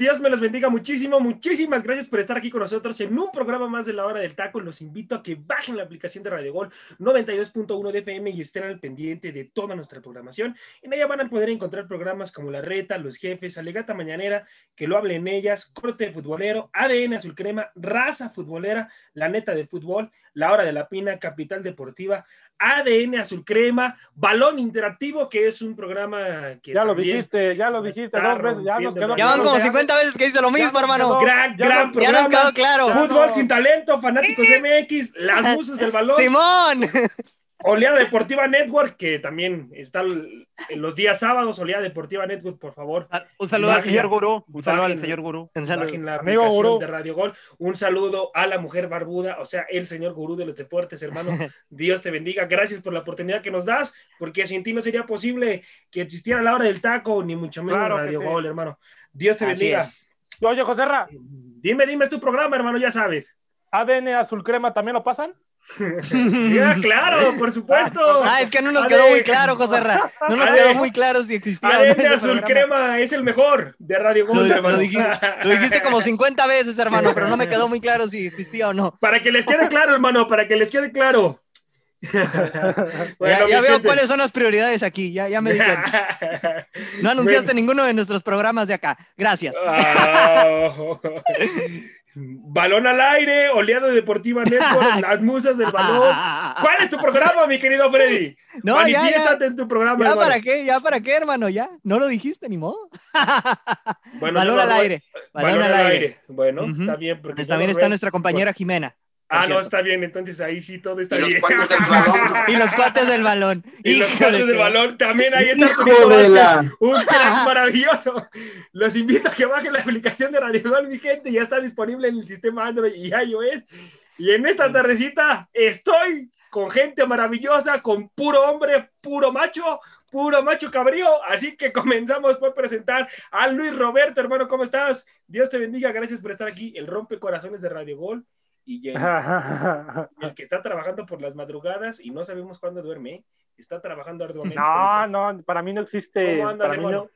Dios me los bendiga muchísimo. Muchísimas gracias por estar aquí con nosotros en un programa más de la hora del taco. Los invito a que bajen la aplicación de Radio Gol 92.1 de FM y estén al pendiente de toda nuestra programación. En ella van a poder encontrar programas como La Reta, Los Jefes, Alegata Mañanera, que lo hablen ellas, Corte Futbolero, ADN Azul Crema, Raza Futbolera, La Neta de Fútbol, La Hora de la Pina, Capital Deportiva, ADN Azul Crema, Balón Interactivo, que es un programa que. Ya lo dijiste, ya lo dijiste dos veces, ya nos quedó Ya van como 50 veces que dice lo mismo, hermano. gran, gran programa. Ya nos quedó claro. Fútbol sin talento, fanáticos MX, las buses del balón. ¡Simón! Oleada Deportiva Network, que también está en los días sábados, Oleada Deportiva Network, por favor. Ah, un saludo al señor Gurú. Un saludo al señor Gurú. Un saludo. la Amigo Gurú. de Radio Gol. Un saludo a la mujer barbuda, o sea, el señor Gurú de los deportes, hermano. Dios te bendiga. Gracias por la oportunidad que nos das, porque sin ti no sería posible que existiera la hora del taco, ni mucho menos Radio Gol, hermano. Dios te bendiga. Oye, José Ra. Dime, dime, es tu programa, hermano, ya sabes. ¿ADN Azul Crema también lo pasan? Ya, claro, por supuesto. Ah, es que no nos quedó muy claro, José Ra. No nos quedó muy claro si existía. Arete Azul Crema es el mejor de Radio Gol, lo, dijiste, como 50 veces, hermano, pero no me quedó muy claro si existía o no. Para que les quede claro, hermano, para que les quede claro. ya, veo cuáles son las prioridades aquí, ya, ya me di No anunciaste ninguno de nuestros programas de acá. Gracias. Ah. Balón al aire, oleada deportiva network, las musas del balón. ¿Cuál es tu programa, mi querido Freddy? No, ya, ya, en tu programa. Ya para qué, ya para qué, hermano, ya. No lo dijiste ni modo. balón al aire. Balón, al aire. Bueno, está bien. Porque también está nuestra compañera Jimena. Ah, no, está bien, entonces ahí sí todo está y bien. Los del balón. y los cuates del balón. Y los cuates del balón, también ahí está Arturito un crack maravilloso. Los invito a que bajen la aplicación de Radio Gol, mi gente, ya está disponible en el sistema Android y iOS. Y en esta tardecita estoy con gente maravillosa, con puro hombre, puro macho, puro macho cabrío. Así que comenzamos por presentar a Luis Roberto, hermano, ¿cómo estás? Dios te bendiga, gracias por estar aquí, el rompe corazones de Radio Gol y el, que está trabajando por las madrugadas y no sabemos cuándo duerme, está trabajando arduamente. No, no, para mí no existe. para, mí no,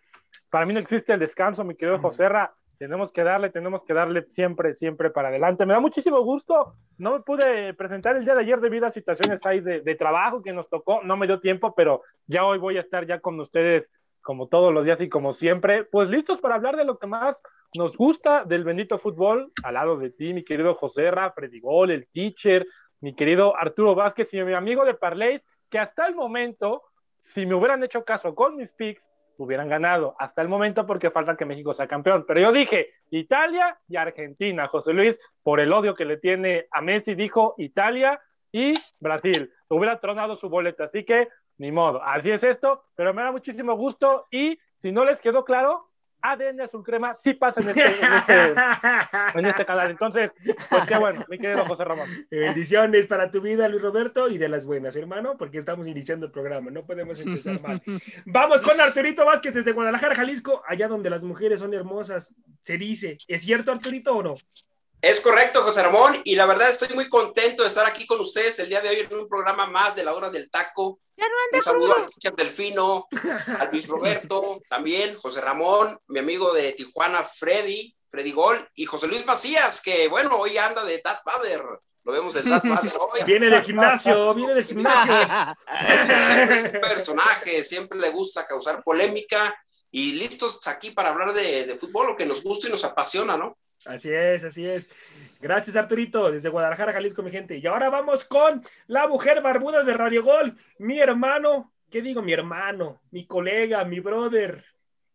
para, mí no, existe el descanso, mi querido José Ra. Tenemos que darle, tenemos que darle siempre, siempre para adelante. Me da muchísimo gusto. No me pude presentar el día de ayer debido a situaciones ahí de, de trabajo que nos tocó. No me dio tiempo, pero ya hoy voy a estar ya con ustedes como todos los días y como siempre, pues listos para hablar de lo que más nos gusta del bendito fútbol, al lado de ti, mi querido José Ra, Freddy Gol, el teacher, mi querido Arturo Vázquez y mi amigo de Parleys, que hasta el momento, si me hubieran hecho caso con mis picks, hubieran ganado hasta el momento porque falta que México sea campeón. Pero yo dije Italia y Argentina. José Luis, por el odio que le tiene a Messi, dijo Italia y Brasil. Hubiera tronado su boleta. Así que, ni modo. Así es esto, pero me da muchísimo gusto. Y si no les quedó claro, ADN Azul Crema sí pasa en este, este, en este, canal. Entonces, pues qué bueno, mi querido José Ramón. Bendiciones para tu vida, Luis Roberto, y de las buenas, hermano, porque estamos iniciando el programa, no podemos empezar mal. Vamos con Arturito Vázquez desde Guadalajara, Jalisco, allá donde las mujeres son hermosas, se dice. ¿Es cierto, Arturito, o no? Es correcto, José Ramón, y la verdad estoy muy contento de estar aquí con ustedes el día de hoy en un programa más de la hora del taco. un saludo al teacher Delfino, a Luis Roberto, también José Ramón, mi amigo de Tijuana, Freddy, Freddy Gol, y José Luis Macías, que bueno, hoy anda de Tat Bader. Lo vemos del Tat Bader hoy. Viene de gimnasio, viene de gimnasio. Siempre es un personaje, siempre le gusta causar polémica y listos aquí para hablar de, de fútbol, lo que nos gusta y nos apasiona, ¿no? Así es, así es. Gracias, Arturito, desde Guadalajara, Jalisco, mi gente. Y ahora vamos con la mujer barbuda de Radio Gol, mi hermano, ¿qué digo? Mi hermano, mi colega, mi brother.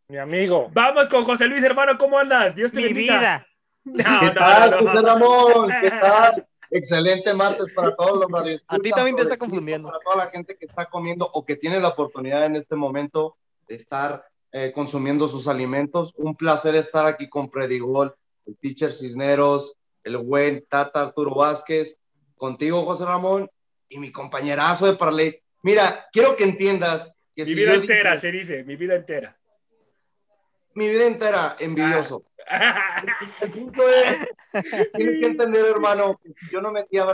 Mi amigo. Vamos con José Luis, hermano, ¿cómo andas? Dios te mi vida. ¿Qué tal, José Ramón? ¿Qué tal? Excelente martes para todos los radios. A ti también te está confundiendo. Para toda la gente que está comiendo o que tiene la oportunidad en este momento de estar eh, consumiendo sus alimentos. Un placer estar aquí con Freddy Gol, el teacher Cisneros, el buen Tata Arturo Vázquez, contigo, José Ramón, y mi compañerazo de Parley. Mira, quiero que entiendas que mi vida entera, se dice, mi vida entera. Mi vida entera, envidioso. El punto es, tienes que entender, hermano, que si yo no metía,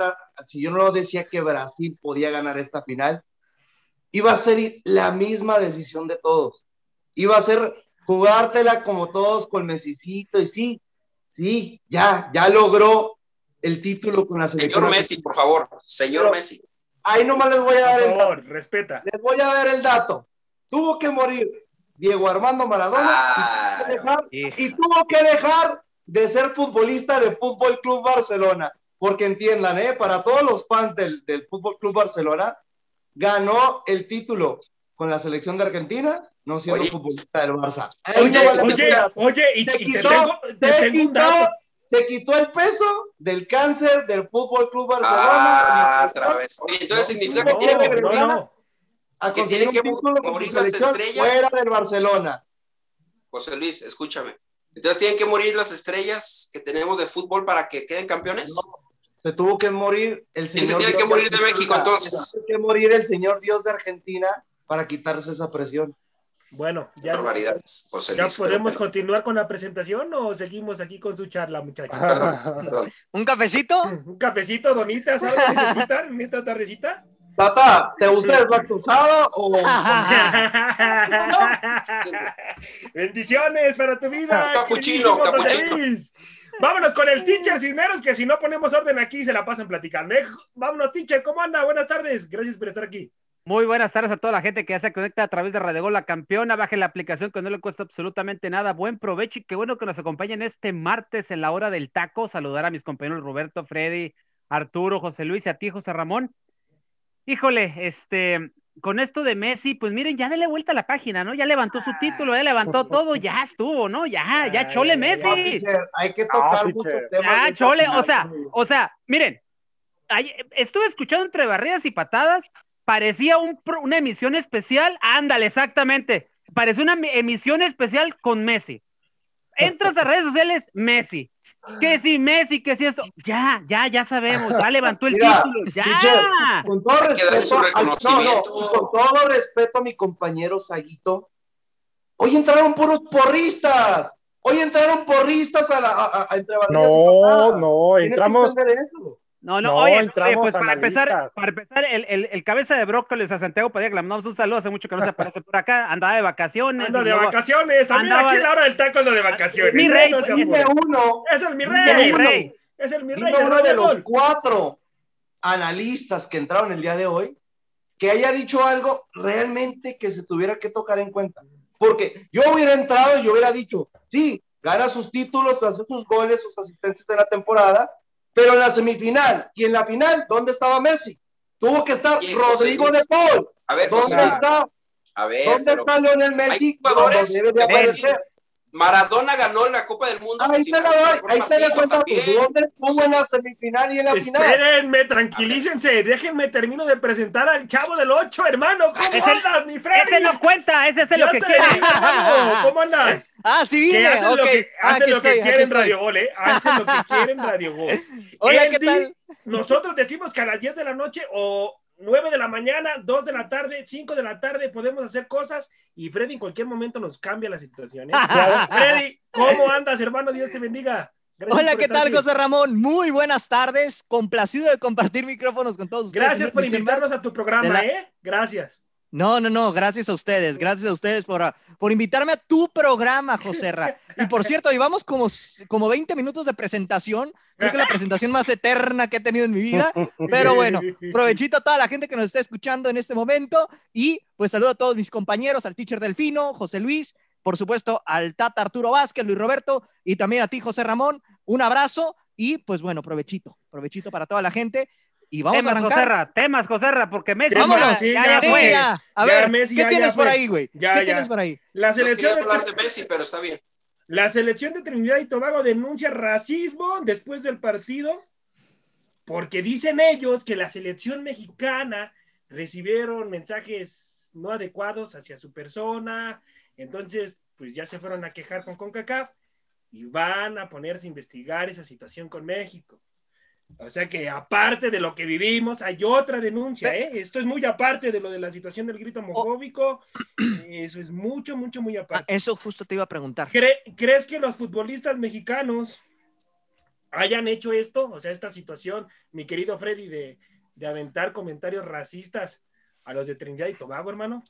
si yo no decía que Brasil podía ganar esta final, iba a ser la misma decisión de todos. Iba a ser jugártela como todos con Messicito y sí, sí, ya, ya logró el título con la selección. Señor Messi, por favor, señor Messi. Ahí nomás les voy a dar el dato. respeta. Les voy a dar el dato. Tuvo que morir Diego Armando Maradona y, tuvo que dejar de ser futbolista de Fútbol Club Barcelona. Porque entiendan, ¿eh? para todos los fans del, del Fútbol Club Barcelona, ganó el título con la selección de Argentina, no siendo futbolista del Barça. Oye, oye, oye, y, se, quitó, se, quitó, se, quitó, el peso del cáncer del Fútbol Club Barcelona. Ah, otra vez. Oye, entonces significa que tiene que no, a que tiene que morir las estrellas fuera del Barcelona. José Luis, escúchame. Entonces tienen que morir las estrellas que tenemos de fútbol para que queden campeones. se tuvo que morir el señor. ¿Quién se tiene Dios que morir de, México entonces? Se tuvo que morir el señor Dios de Argentina para quitarse esa presión. Bueno, ya, ¿ya podemos continuar con la presentación o seguimos aquí con su charla, muchachos? ¿Un cafecito? ¿Un cafecito, Donita? ¿Sabes qué necesitan en esta tardecita? Tata, ¿te gusta deslactosado o.? Bendiciones para tu vida. Capuchino, capuchino. Vámonos con el teacher Cisneros, que si no ponemos orden aquí se la pasan platicando. ¿eh? Vámonos, teacher, ¿cómo anda? Buenas tardes. Gracias por estar aquí. Muy buenas tardes a toda la gente que ya se conecta a través de Radio Gol, la campeona. Baje la aplicación que no le cuesta absolutamente nada. Buen provecho y qué bueno que nos acompañen este martes en la hora del taco. Saludar a mis compañeros Roberto, Freddy, Arturo, José Luis y a ti, José Ramón. Híjole, este, con esto de Messi, pues miren, ya dele vuelta a la página, ¿no? Ya levantó su título, ya levantó todo, ya estuvo, ¿no? Ya, ya chole Messi. hay que tocar muchos temas. Ya, chole, o sea, o sea, miren, estuve escuchando entre barridas y patadas, parecía un, una emisión especial, ándale, exactamente, parecía una emisión especial con Messi. Entras a redes sociales, Messi que si Messi, que si esto, ya, ya, ya sabemos, ya levantó el título, ya. con todo respeto, con todo respeto a mi compañero Saguito, hoy entraron puros porristas. Hoy entraron porristas a la a, a, entre No, no, entramos. No, no, oye, pues para empezar, para empezar, el, el, el, cabeza de brócoli, o sea, Santiago Padilla, que le mandamos un saludo, hace mucho que no se aparece por acá, andaba de vacaciones. Anda de vacaciones, también andaba... aquí a la hora del taco ando de vacaciones. Mi rey, no dice uno. Es el mi rey. Mi rey. Es el mi rey. uno de los cuatro analistas que entraron el día de hoy que haya dicho algo realmente que se tuviera que tocar en cuenta. Porque yo hubiera entrado y yo hubiera dicho, sí, gana sus títulos, hace sus goles, sus asistencias de la temporada, pero en la semifinal y en la final, ¿dónde estaba Messi? Tuvo que estar Rodrigo de Paul. A ver, ¿dónde está? A ver, ¿Dónde está Lionel Messi? Jugadores, debe de aparecer. Maradona ganó la Copa del Mundo. Ahí se la doy, ahí se le cuenta dónde estuvo en la semifinal y en la final. Espérenme, tranquilícense, déjenme termino de presentar al chavo del 8, hermano. ¿Cómo ese, andas, mi Freddy? Ese no cuenta, ese es lo que quiere. ¿Cómo andas? Ah, sí viene. Hacen lo que, hacen lo que quieren Radio Gol, ¿eh? Hacen lo que quieren Radio Gol. Hola, ¿qué tal? Nosotros decimos que a las 10 de la noche o 9 de la mañana, 2 de la tarde, 5 de la tarde podemos hacer cosas y Freddy en cualquier momento nos cambia la situación. ¿eh? Freddy, ¿cómo andas, hermano? Dios te bendiga. Hola, ¿qué tal, José Ramón? Muy buenas tardes. Complacido de compartir micrófonos con todos ustedes. Gracias por invitarnos a tu programa, ¿eh? Gracias. No, no, no, gracias a ustedes, gracias a ustedes por, por invitarme a tu programa, José Ra. Y por cierto, llevamos como, como 20 minutos de presentación, creo que la presentación más eterna que he tenido en mi vida, pero bueno, provechito a toda la gente que nos está escuchando en este momento y pues saludo a todos mis compañeros, al teacher Delfino, José Luis, por supuesto, al Tata Arturo Vázquez, Luis Roberto, y también a ti, José Ramón. Un abrazo y pues bueno, provechito, provechito para toda la gente. Y vamos temas, a arrancar. Joserra, temas, Joserra, porque Messi Vámonos, ya, ya, A ver, ¿qué tienes por ahí, güey? ¿Qué tienes por ahí? La selección hablar de Messi, pero está bien. La selección de Trinidad y Tobago denuncia racismo después del partido porque dicen ellos que la selección mexicana recibieron mensajes no adecuados hacia su persona, entonces pues ya se fueron a quejar con CONCACAF y van a ponerse a investigar esa situación con México. O sea que aparte de lo que vivimos, hay otra denuncia, ¿eh? Esto es muy aparte de lo de la situación del grito homofóbico. Eso es mucho, mucho, muy aparte. Ah, eso justo te iba a preguntar. ¿Crees que los futbolistas mexicanos hayan hecho esto? O sea, esta situación, mi querido Freddy, de, de aventar comentarios racistas a los de Trinidad y Tobago, hermano.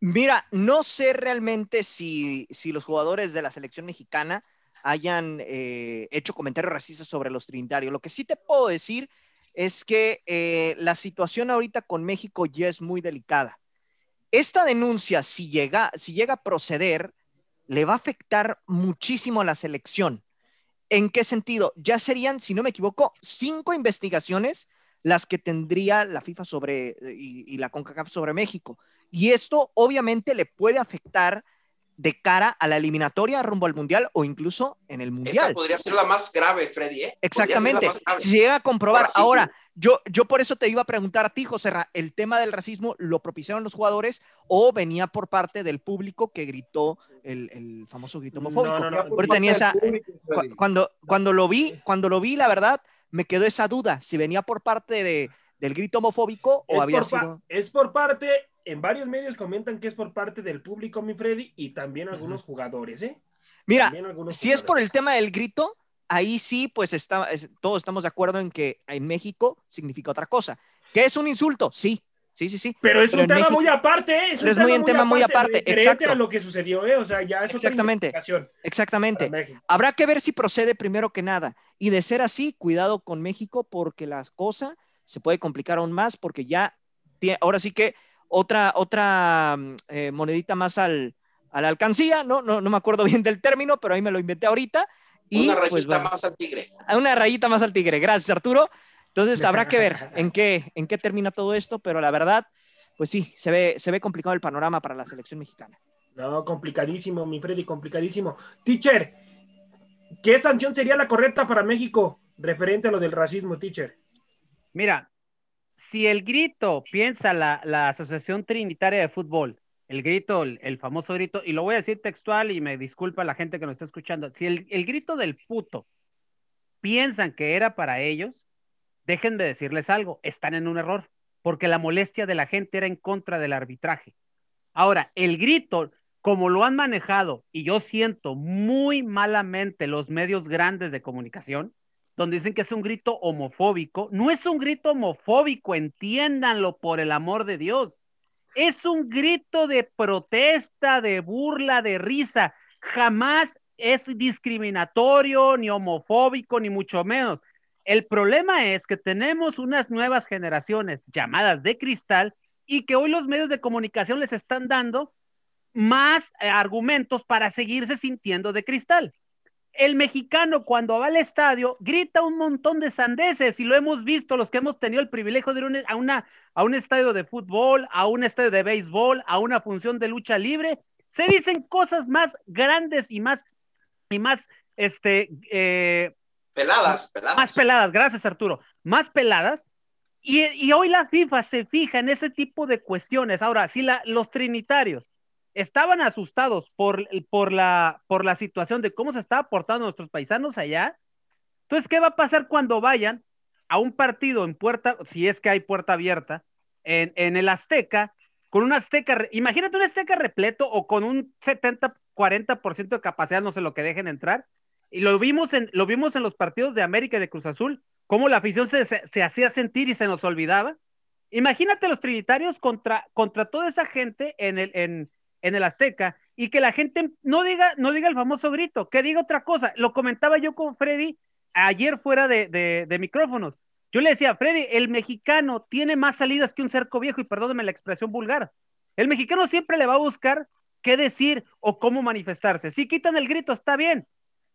Mira, no sé realmente si, si los jugadores de la selección mexicana hayan eh, hecho comentarios racistas sobre los trinitarios. Lo que sí te puedo decir es que eh, la situación ahorita con México ya es muy delicada. Esta denuncia, si llega, si llega a proceder, le va a afectar muchísimo a la selección. ¿En qué sentido? Ya serían, si no me equivoco, cinco investigaciones las que tendría la FIFA sobre y, y la CONCACAF sobre México. Y esto obviamente le puede afectar de cara a la eliminatoria rumbo al Mundial o incluso en el Mundial. Esa podría ser la más grave, Freddy. ¿eh? Exactamente. Si llega a comprobar. Ahora, yo, yo por eso te iba a preguntar a ti, José, ¿el tema del racismo lo propiciaron los jugadores o venía por parte del público que gritó el, famoso grito homofóbico? No, no, esa, cuando, cuando lo vi, cuando lo vi, la verdad, me quedó esa duda, si venía por parte de, del grito homofóbico o había sido... Es por parte en varios medios comentan que es por parte del público, mi Freddy, y también algunos jugadores, ¿eh? Mira, si es por el tema del grito, ahí sí, pues está, todos estamos de acuerdo en que en México significa otra cosa. ¿Qué es un insulto? Sí, sí, sí, sí. Pero es un tema muy aparte, ¿eh? Es, un tema, muy, tema muy aparte, exacto. a lo que sucedió, ¿eh? O sea, ya es Exactamente, exactamente. Habrá que ver si procede primero que nada. Y de ser así, cuidado con México porque la cosa se puede complicar aún más porque ya, ahora sí que otra, otra mm, eh, monedita más al, a la alcancía, ¿no? ¿no? No me acuerdo bien del término, pero ahí me lo inventé ahorita. Y, una pues, rayita más al tigre. Una rayita más al tigre, gracias Arturo. Entonces habrá que ver en qué, en qué termina todo esto, pero la verdad, pues sí, se ve, se ve complicado el panorama para la selección mexicana. No, complicadísimo, mi Freddy, complicadísimo. Teacher, ¿qué sanción sería la correcta para México referente a lo del racismo, teacher? Mira, si el grito, piensa la, Asociación Trinitaria de Fútbol, el grito, el, famoso grito, y lo voy a decir textual y me disculpa la gente que nos está escuchando, si el, el grito del puto piensan que era para ellos, dejen de decirles algo, están en un error, porque la molestia de la gente era en contra del arbitraje. Ahora, el grito, como lo han manejado, y yo siento muy malamente los medios grandes de comunicación, donde dicen que es un grito homofóbico. No es un grito homofóbico, entiéndanlo por el amor de Dios. Es un grito de protesta, de burla, de risa. Jamás es discriminatorio, ni homofóbico, ni mucho menos. El problema es que tenemos unas nuevas generaciones llamadas de cristal y que hoy los medios de comunicación les están dando más eh, argumentos para seguirse sintiendo de cristal el mexicano cuando va al estadio grita un montón de sandeces y lo hemos visto los que hemos tenido el privilegio de ir a, una, a un estadio de fútbol, a un estadio de béisbol, a una función de lucha libre. Se dicen cosas más grandes y más, y más, este, eh, peladas, peladas. Más peladas, gracias Arturo, más peladas. Y, y, hoy la FIFA se fija en ese tipo de cuestiones. Ahora, si la, los trinitarios estaban asustados por, por, la, por la situación de cómo se está portando nuestros paisanos allá. Entonces, ¿qué va a pasar cuando vayan a un partido en puerta, si es que hay puerta abierta, en, en el Azteca, con un Azteca, imagínate un Azteca repleto o con un 70, 40% de capacidad, no sé lo que dejen entrar. Y lo vimos en, lo vimos en los partidos de América y de Cruz Azul, cómo la afición se, se, hacía sentir y se nos olvidaba. Imagínate los trinitarios contra, contra toda esa gente en, el, en el Azteca y que la gente no diga, no diga el famoso grito, que diga otra cosa. Lo comentaba yo con Freddy ayer fuera de, micrófonos. Yo le decía, Freddy, el mexicano tiene más salidas que un cerco viejo, y perdóneme la expresión vulgar. El mexicano siempre le va a buscar qué decir o cómo manifestarse. Si quitan el grito, está bien,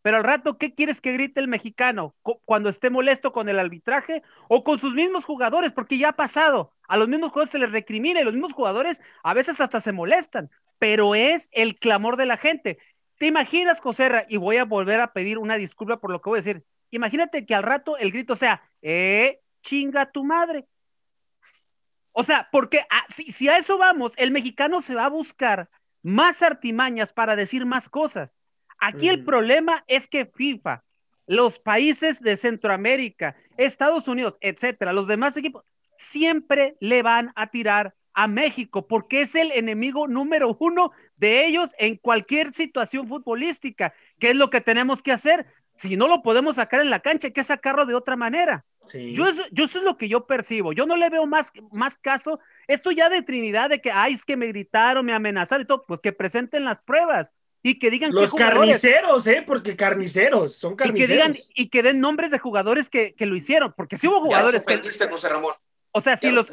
pero al rato, ¿qué quieres que grite el mexicano cuando esté molesto con el arbitraje o con sus mismos jugadores? Porque ya ha pasado. A los mismos jugadores se les recrimina y los mismos jugadores a veces hasta se molestan, pero es el clamor de la gente. ¿Te imaginas, Joserra? Y voy a volver a pedir una disculpa por lo que voy a decir. Imagínate que al rato el grito sea, ¡eh, chinga tu madre! O sea, porque si, si a eso vamos, el mexicano se va a buscar más artimañas para decir más cosas. Aquí el problema es que FIFA, los países de Centroamérica, Estados Unidos, etcétera, los demás equipos, siempre le van a tirar a México porque es el enemigo número uno de ellos en cualquier situación futbolística. ¿Qué es lo que tenemos que hacer? Si no lo podemos sacar en la cancha, hay que sacarlo de otra manera. Yo, eso, yo eso es lo que yo percibo. Yo no le veo más, más caso. Esto ya de Trinidad, de que, ay, es que me gritaron, me amenazaron y todo, pues que presenten las pruebas y que digan los carniceros, eh, porque carniceros, son carniceros. Y que digan y que den nombres de jugadores que, que lo hicieron, porque si hubo jugadores que, José Ramón. O sea, si los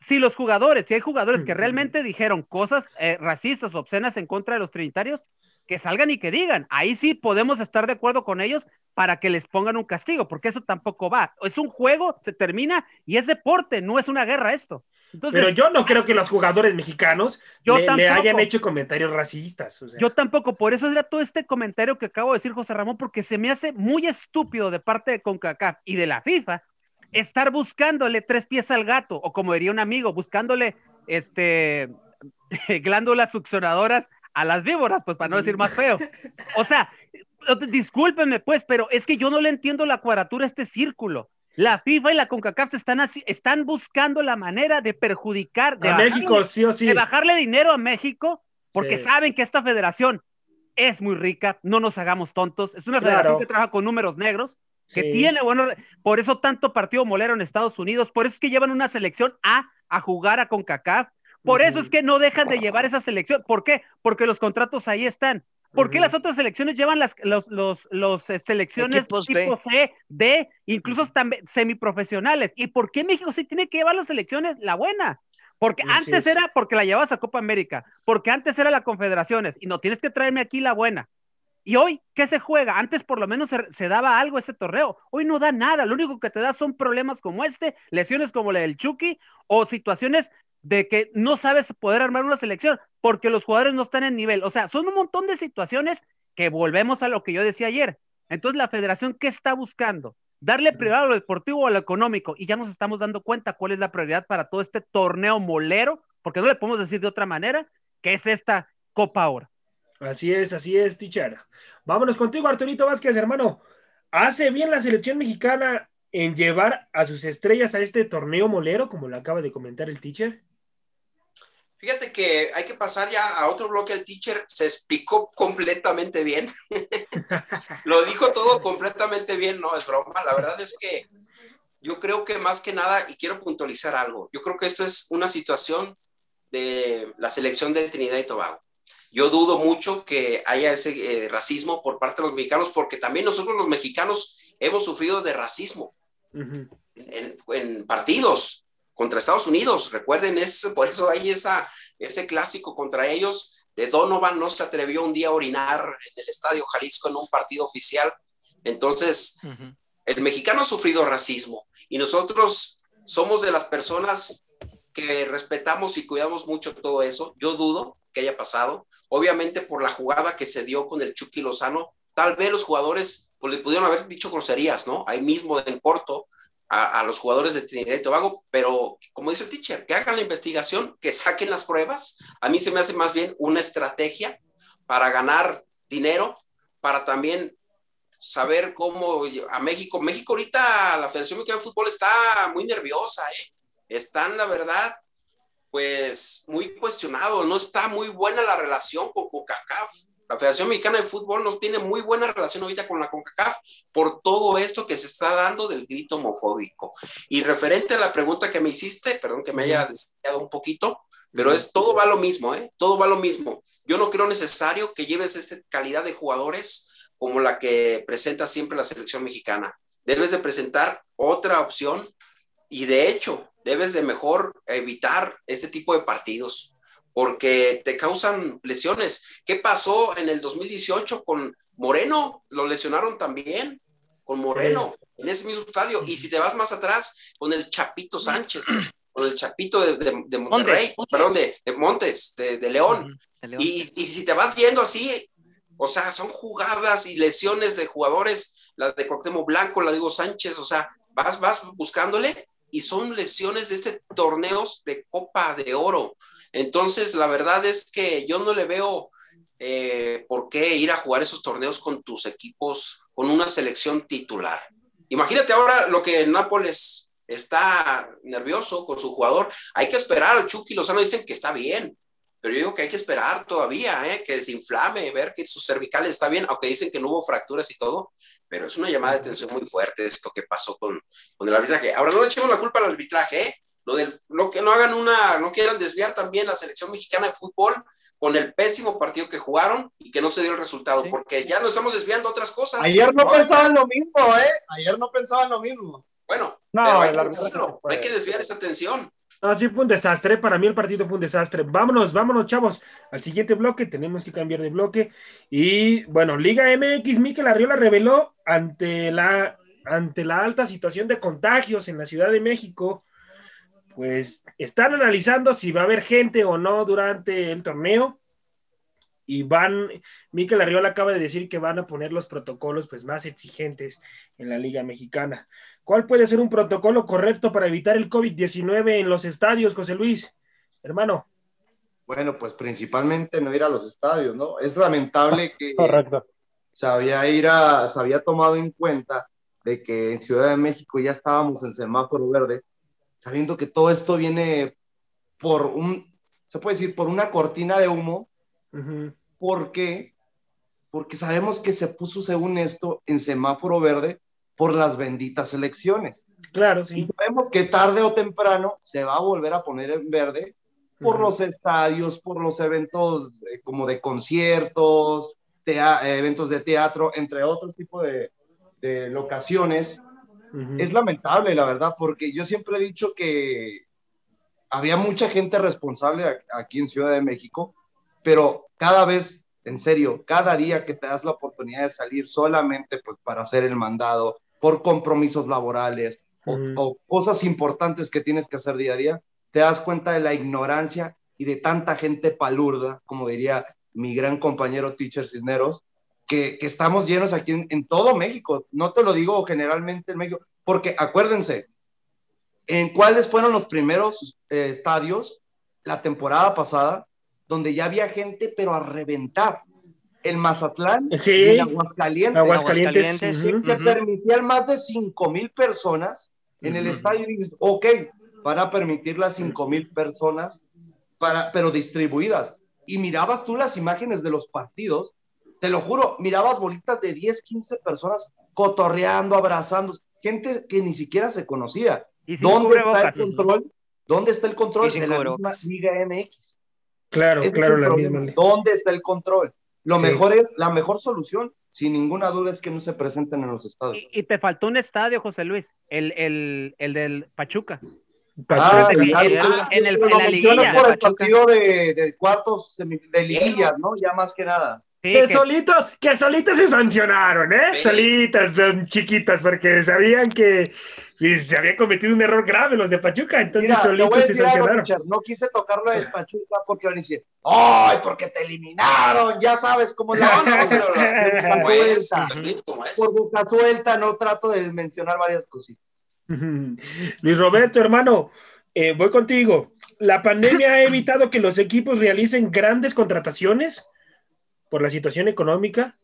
si los jugadores, si hay jugadores que realmente dijeron cosas eh, racistas o obscenas en contra de los trinitarios, que salgan y que digan. Ahí sí podemos estar de acuerdo con ellos para que les pongan un castigo, porque eso tampoco va. Es un juego, se termina y es deporte, no es una guerra esto. Pero yo no creo que los jugadores mexicanos le, hayan hecho comentarios racistas. Yo tampoco, por eso era todo este comentario que acabo de decir, José Ramón, porque se me hace muy estúpido de parte de CONCACAF y de la FIFA estar buscándole tres pies al gato, o como diría un amigo, buscándole este glándulas succionadoras a las víboras, pues para no decir más feo. O sea, discúlpenme pues, pero es que yo no le entiendo la cuadratura a este círculo. La FIFA y la CONCACAF están, así, están buscando la manera de perjudicar, de, a México, sí o sí. de bajarle dinero a México, porque saben que esta federación es muy rica, no nos hagamos tontos, es una federación que trabaja con números negros, que tiene bueno, por eso tanto partido molero en Estados Unidos, por eso es que llevan una selección A a jugar a CONCACAF, por eso es que no dejan de llevar esa selección, ¿por qué? Porque los contratos ahí están. ¿Por qué las otras selecciones llevan las los, los, los eh, selecciones tipo C, D, incluso también semiprofesionales? ¿Y por qué México sí tiene que llevar las selecciones la buena? Porque antes era porque la llevabas a Copa América, porque antes era la Confederaciones, y no tienes que traerme aquí la buena. Y hoy, ¿qué se juega? Antes por lo menos se, se, daba algo ese torneo. Hoy no da nada. Lo único que te da son problemas como este, lesiones como la del Chucky o situaciones de que no sabes poder armar una selección porque los jugadores no están en nivel. O sea, son un montón de situaciones que volvemos a lo que yo decía ayer. Entonces, la federación, ¿qué está buscando? Darle prioridad a lo deportivo o a lo económico. Y ya nos estamos dando cuenta cuál es la prioridad para todo este torneo molero, porque no le podemos decir de otra manera, que es esta Copa ahora. Así es, así es, teacher. Vámonos contigo, Arturito Vázquez, hermano. ¿Hace bien la selección mexicana en llevar a sus estrellas a este torneo molero, como lo acaba de comentar el teacher? Fíjate que hay que pasar ya a otro bloque. El teacher se explicó completamente bien. Lo dijo todo completamente bien, no es broma. La verdad es que yo creo que más que nada, y quiero puntualizar algo, yo creo que esto es una situación de la selección de Trinidad y Tobago. Yo dudo mucho que haya ese eh, racismo por parte de los mexicanos, porque también nosotros los mexicanos hemos sufrido de racismo en partidos contra Estados Unidos. Recuerden, es, por eso hay esa, ese clásico contra ellos. De Donovan no se atrevió un día a orinar en el Estadio Jalisco en un partido oficial. Entonces, el mexicano ha sufrido racismo y nosotros somos de las personas que respetamos y cuidamos mucho todo eso. Yo dudo que haya pasado. Obviamente por la jugada que se dio con el Chucky Lozano, tal vez los jugadores pues, le pudieron haber dicho groserías, ¿no? Ahí mismo en corto, a, los jugadores de Trinidad y Tobago, pero como dice el teacher, que hagan la investigación, que saquen las pruebas. A mí se me hace más bien una estrategia para ganar dinero, para también saber cómo a México, México ahorita, la Federación Mexicana de Fútbol está muy nerviosa, ¿eh? están, la verdad, pues muy cuestionados, no está muy buena la relación con CONCACAF. La Federación Mexicana de Fútbol no tiene muy buena relación ahorita con la CONCACAF por todo esto que se está dando del grito homofóbico. Y referente a la pregunta que me hiciste, perdón que me haya desviado un poquito, pero es todo va lo mismo, ¿eh? Todo va lo mismo. Yo no creo necesario que lleves esta calidad de jugadores como la que presenta siempre la selección mexicana. Debes de presentar otra opción y de hecho debes de mejor evitar este tipo de partidos porque te causan lesiones. ¿Qué pasó en el 2018 con Moreno? Lo lesionaron también con Moreno en ese mismo estadio. Y si te vas más atrás, con el Chapito Sánchez, con el Chapito de, Monterrey, perdón, de, Montes, de, León. Y, y, si te vas yendo así, o sea, son jugadas y lesiones de jugadores, la de Cuauhtémoc Blanco, la de Hugo Sánchez, o sea, vas, vas buscándole y son lesiones de este torneos de Copa de Oro. Entonces, la verdad es que yo no le veo eh, por qué ir a jugar esos torneos con tus equipos, con una selección titular. Imagínate ahora lo que Nápoles está nervioso con su jugador. Hay que esperar. Chucky Lozano dicen que está bien, pero yo digo que hay que esperar todavía, ¿eh? que desinflame, ver que sus cervicales está bien, aunque dicen que no hubo fracturas y todo, pero es una llamada de atención muy fuerte esto que pasó con, con el arbitraje. Ahora no le echemos la culpa al arbitraje, ¿eh? Lo del, lo que no hagan una, no quieran desviar también la selección mexicana de fútbol con el pésimo partido que jugaron y que no se dio el resultado, porque ya nos estamos desviando otras cosas. Ayer no, pensaban lo mismo, ¿eh? Ayer no pensaban lo mismo. Bueno, pero hay que, hay que desviar esa atención. Así fue un desastre. Para mí el partido fue un desastre. Vámonos, vámonos, chavos, al siguiente bloque. Tenemos que cambiar de bloque. Y bueno, Liga MX, Miquel Arriola reveló ante la, ante la alta situación de contagios en la Ciudad de México pues están analizando si va a haber gente o no durante el torneo. Y van, Miquel Arriola acaba de decir que van a poner los protocolos pues, más exigentes en la Liga Mexicana. ¿Cuál puede ser un protocolo correcto para evitar el COVID-19 en los estadios, José Luis? Hermano. Bueno, pues principalmente no ir a los estadios, ¿no? Es lamentable que Correcto. Se, había ir a, se había tomado en cuenta de que en Ciudad de México ya estábamos en semáforo verde sabiendo que todo esto viene por un, se puede decir, por una cortina de humo. ¿Por qué? Porque sabemos que se puso, según esto, en semáforo verde por las benditas elecciones. Claro, sí. sabemos que tarde o temprano se va a volver a poner en verde por los estadios, por los eventos eh, como de conciertos, eventos de teatro, entre otros tipos de, de locaciones es lamentable, la verdad, porque yo siempre he dicho que había mucha gente responsable aquí en Ciudad de México, pero cada vez, en serio, cada día que te das la oportunidad de salir solamente pues para hacer el mandado, por compromisos laborales o, cosas importantes que tienes que hacer día a día, te das cuenta de la ignorancia y de tanta gente palurda, como diría mi gran compañero Teacher Cisneros, que, estamos llenos aquí en, todo México. No te lo digo generalmente en México, porque acuérdense, ¿en cuáles fueron los primeros eh, estadios la temporada pasada donde ya había gente, pero a reventar? El Mazatlán sí, en Aguascalientes, Aguascalientes, que permitían más de 5 mil personas en el estadio y dices, ok, van a permitir las 5 mil personas, para, pero distribuidas. Y mirabas tú las imágenes de los partidos te lo juro, mirabas bolitas de 10, 15 personas cotorreando, abrazando, gente que ni siquiera se conocía. ¿Dónde está el control? ¿Dónde está el control de la misma Liga MX? Claro, claro, la misma. ¿Dónde está el control? Lo mejor es, la mejor solución, sin ninguna duda, es que no se presenten en los estados. Y, te faltó un estadio, José Luis, el, el, el del Pachuca. Ah, en, el, en la liguilla. por el partido de, de cuartos de, de liguillas, ¿no? Ya más que nada que, solitos, que solitos se sancionaron, ¿eh? Solitas, los chiquitas, porque sabían que se había cometido un error grave los de Pachuca, entonces solitos se sancionaron. no quise tocarlo de Pachuca porque van a decir, ¡ay, porque te eliminaron! Ya sabes cómo es la Por boca suelta no trato de mencionar varias cositas. Luis Roberto, hermano, eh, voy contigo. ¿La pandemia ha evitado que los equipos realicen grandes contrataciones? Por la situación económica?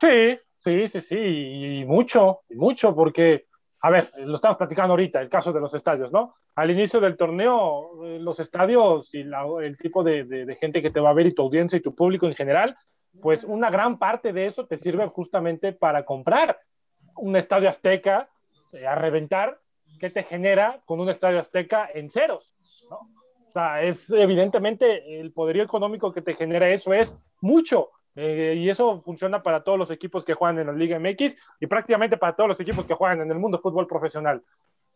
Sí, sí, sí, sí, y mucho, y mucho, porque, a ver, lo estamos platicando ahorita, el caso de los estadios, ¿no? Al inicio del torneo, eh, los estadios y el tipo de, gente que te va a ver y tu audiencia y tu público en general, pues una gran parte de eso te sirve justamente para comprar un estadio azteca eh, a reventar que te genera con un estadio azteca en ceros, ¿no? Sea, es evidentemente el poderío económico que te genera eso es mucho. Eh, y eso funciona para todos los equipos que juegan en la Liga MX y prácticamente para todos los equipos que juegan en el mundo fútbol profesional.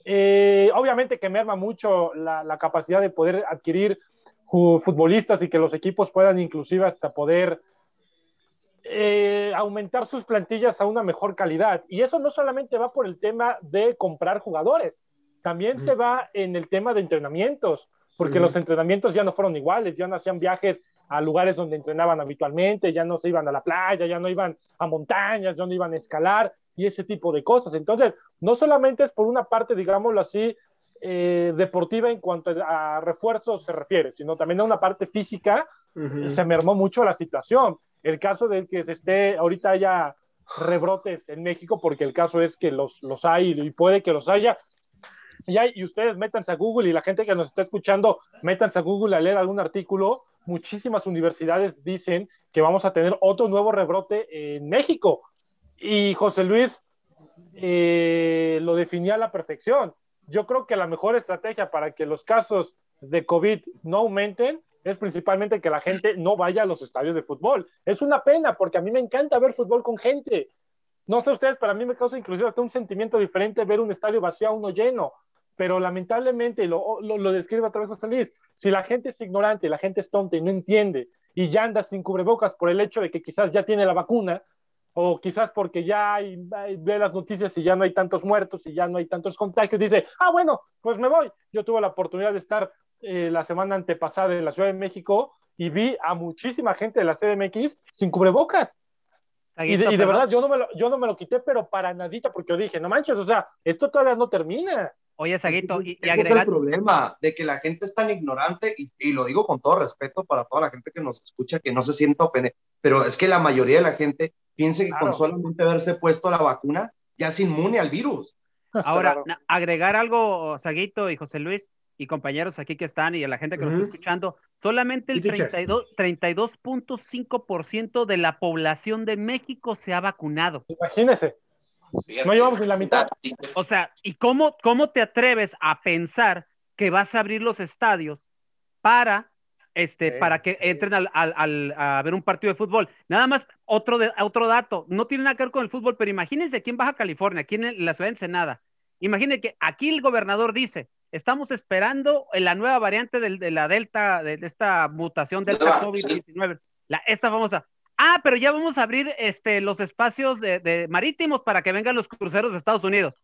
Eh, obviamente que merma mucho la, capacidad de poder adquirir futbolistas y que los equipos puedan inclusive hasta poder eh, aumentar sus plantillas a una mejor calidad. Y eso no solamente va por el tema de comprar jugadores, también se va en el tema de entrenamientos, porque los entrenamientos ya no fueron iguales, ya no hacían viajes a lugares donde entrenaban habitualmente, ya no se iban a la playa, ya no iban a montañas, ya no iban a escalar y ese tipo de cosas. Entonces, no solamente es por una parte, digámoslo así, eh, deportiva en cuanto a refuerzos se refiere, sino también a una parte física, se mermó mucho la situación. El caso de que se esté, ahorita haya rebrotes en México, porque el caso es que los, los hay y puede que los haya. Y, ustedes métanse a Google y la gente que nos está escuchando, métanse a Google a leer algún artículo. Muchísimas universidades dicen que vamos a tener otro nuevo rebrote en México. Y José Luis eh, lo definía a la perfección yo creo que la mejor estrategia para que los casos de COVID no aumenten es principalmente que la gente no vaya a los estadios de fútbol. Es una pena porque a mí me encanta ver fútbol con gente. No sé ustedes, pero a mí me causa inclusive hasta un sentimiento diferente ver un estadio vacío a uno lleno. Pero lamentablemente, lo, lo, lo describe a través de José Luis, si la gente es ignorante, la gente es tonta y no entiende y ya anda sin cubrebocas por el hecho de que quizás ya tiene la vacuna, o quizás porque ya hay, ve las noticias y ya no hay tantos muertos y ya no hay tantos contagios, dice, ah, bueno, pues me voy. Yo tuve la oportunidad de estar eh, la semana antepasada en la Ciudad de México y vi a muchísima gente de la CDMX sin cubrebocas. Y de, verdad, yo no, me lo, yo no me lo quité, pero para nadita, porque yo dije, no manches, o sea, esto todavía no termina. Oye, Saguito, y, ese es el problema, de que la gente es tan ignorante, y, y, lo digo con todo respeto para toda la gente que nos escucha, que no se sienta ofendida, pero es que la mayoría de la gente piense que con solamente haberse puesto la vacuna ya es inmune al virus. Ahora, agregar algo, Saguito y José Luis y compañeros aquí que están y a la gente que nos está escuchando, solamente el 32.5% de la población de México se ha vacunado. Imagínese. No llevamos ni la mitad. O sea, ¿y cómo, cómo te atreves a pensar que vas a abrir los estadios para este, para que entren al, al, a ver un partido de fútbol. Nada más otro, de, otro dato, no tiene nada que ver con el fútbol, pero imagínense aquí en Baja California, aquí en la ciudad de Ensenada, imagínense que aquí el gobernador dice, estamos esperando la nueva variante de, la Delta, de, esta mutación Delta COVID-19, esta famosa. Ah, pero ya vamos a abrir este, los espacios de, marítimos para que vengan los cruceros de Estados Unidos.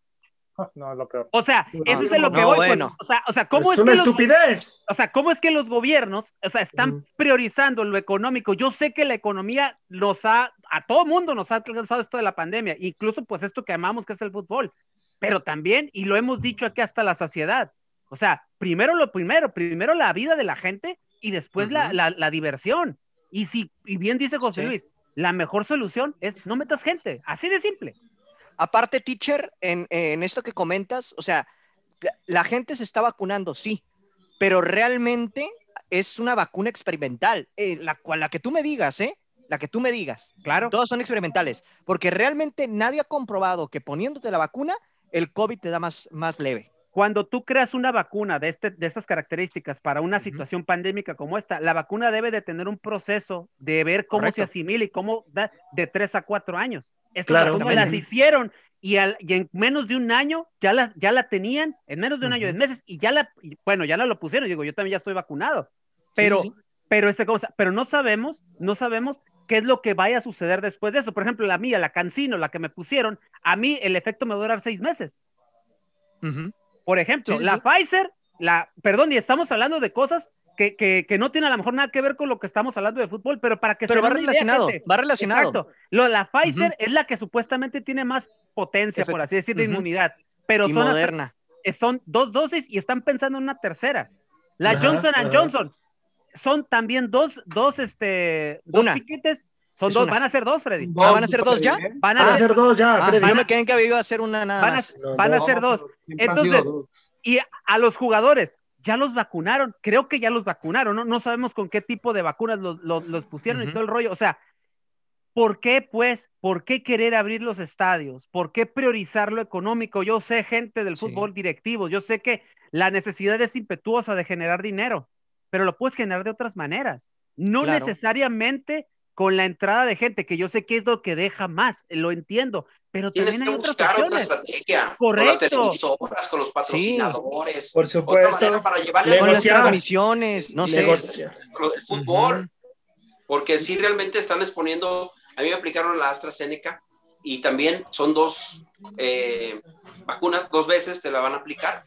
No, lo peor. O sea, eso es de lo que voy. Pues, o sea, o sea, ¿cómo es, una estupidez. o sea, ¿cómo es que los gobiernos, o sea, están priorizando lo económico? Yo sé que la economía nos ha, a todo mundo nos ha alcanzado esto de la pandemia, incluso pues esto que amamos que es el fútbol, pero también, y lo hemos dicho aquí hasta la saciedad, o sea, primero lo primero, primero la vida de la gente y después la, la, diversión. Y si, y bien dice José Luis, la mejor solución es no metas gente, así de simple. Aparte, teacher, en, esto que comentas, o sea, la gente se está vacunando, sí, pero realmente es una vacuna experimental, eh, la cual la que tú me digas, ¿eh? La que tú me digas. Claro. Todas son experimentales, porque realmente nadie ha comprobado que poniéndote la vacuna, el COVID te da más, más leve. Cuando tú creas una vacuna de, este, de estas características para una situación pandémica como esta, la vacuna debe de tener un proceso de ver cómo se asimila y cómo da de tres a cuatro años. Estas vacunas las hicieron y, en menos de un año ya la, ya la tenían, en menos de un año, de meses, y ya la, bueno, ya la lo pusieron. Digo, yo también ya estoy vacunado, pero, pero esta cosa, pero no sabemos, no sabemos qué es lo que vaya a suceder después de eso. Por ejemplo, la mía, la Cancino, la que me pusieron, a mí el efecto me va a durar seis meses. Por ejemplo, la Pfizer, la, perdón, y estamos hablando de cosas que, que, que, no tiene a lo mejor nada que ver con lo que estamos hablando de fútbol, pero para que pero va relacionado, va relacionado. Exacto. Lo, la Pfizer es la que supuestamente tiene más potencia, por así decir, de inmunidad, pero son, moderna. son dos dosis y están pensando en una tercera. La Johnson Johnson son también dos, dos, este, dos piquetes. Son dos, van a ser dos, Freddy. Ah, ¿Van a ser dos ya? Van a, ser dos ya, ah, Freddy. yo me quedé que iba a ser una nada van a, Van a ser dos. Entonces, y a los jugadores, ya los vacunaron, creo que ya los vacunaron, ¿no? No sabemos con qué tipo de vacunas los, los, pusieron y todo el rollo. O sea, ¿por qué, pues, por qué querer abrir los estadios? ¿Por qué priorizar lo económico? Yo sé gente del fútbol directivo, yo sé que la necesidad es impetuosa de generar dinero, pero lo puedes generar de otras maneras. No necesariamente con la entrada de gente, que yo sé que es lo que deja más, lo entiendo, pero Tienes también que buscar otra estrategia. Correcto. Con las televisoras, con los patrocinadores. por supuesto. para llevarle con las transmisiones, no sé. El fútbol. Porque sí realmente están exponiendo, a mí me aplicaron la AstraZeneca y también son dos eh, vacunas, dos veces te la van a aplicar,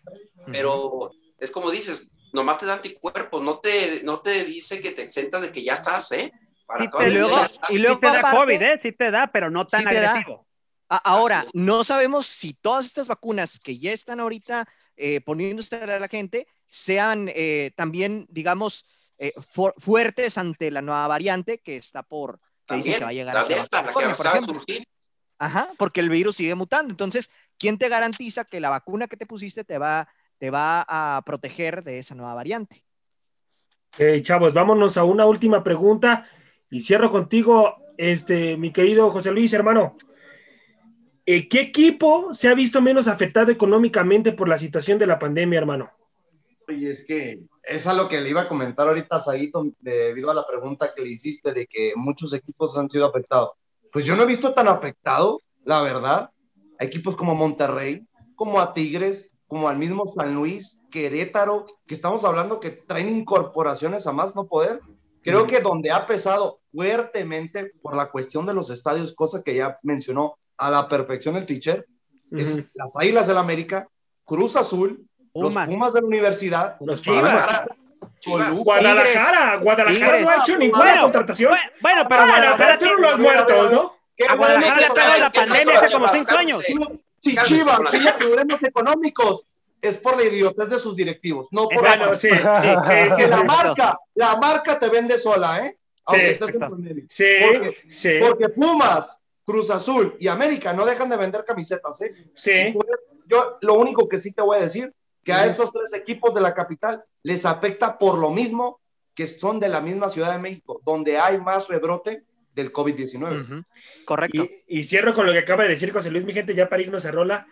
pero es como dices, nomás te da anticuerpos, no te, no te dice que te exenta de que ya estás, ¿eh? Para sí, te, luego, y luego te da COVID, ¿eh? Sí te da, pero no tan agresivo. Ahora, no sabemos si todas estas vacunas que ya están ahorita eh, poniéndose a la gente sean eh, también, digamos, eh, fuertes ante la nueva variante que está por, que dice que va a llegar la a Delta, la que va a surgir. Ajá, porque el virus sigue mutando. Entonces, ¿quién te garantiza que la vacuna que te pusiste te va, te va a proteger de esa nueva variante? chavos, vámonos a una última pregunta y cierro contigo, este, mi querido José Luis, hermano. Eh, ¿Qué equipo se ha visto menos afectado económicamente por la situación de la pandemia, hermano? Oye, es que es a lo que le iba a comentar ahorita a debido a la pregunta que le hiciste de que muchos equipos han sido afectados. Pues yo no he visto tan afectado, la verdad, a equipos como Monterrey, como a Tigres, como al mismo San Luis, Querétaro, que estamos hablando que traen incorporaciones a más no poder. Creo que donde ha pesado fuertemente por la cuestión de los estadios, cosa que ya mencionó a la perfección el teacher, es las Águilas del América, Cruz Azul, los Pumas. De la Universidad, los Pumas. Guadalajara, Guadalajara no ha hecho ninguna contratación. Bueno, pero Guadalajara son los muertos, ¿no? A Guadalajara le ha pegado la pandemia hace como cinco años. Si Chivas tiene problemas económicos, es por la idiotez de sus directivos, no por la sí, que la marca, la marca te vende sola, ¿eh? Aunque estés en porque, sí. porque Pumas, Cruz Azul y América no dejan de vender camisetas, ¿eh? Sí. Yo lo único que sí te voy a decir que a estos tres equipos de la capital les afecta por lo mismo que son de la misma Ciudad de México, donde hay más rebrote del COVID-19. Correcto. Y, cierro con lo que acaba de decir José Luis, mi gente, ya para irnos a rola.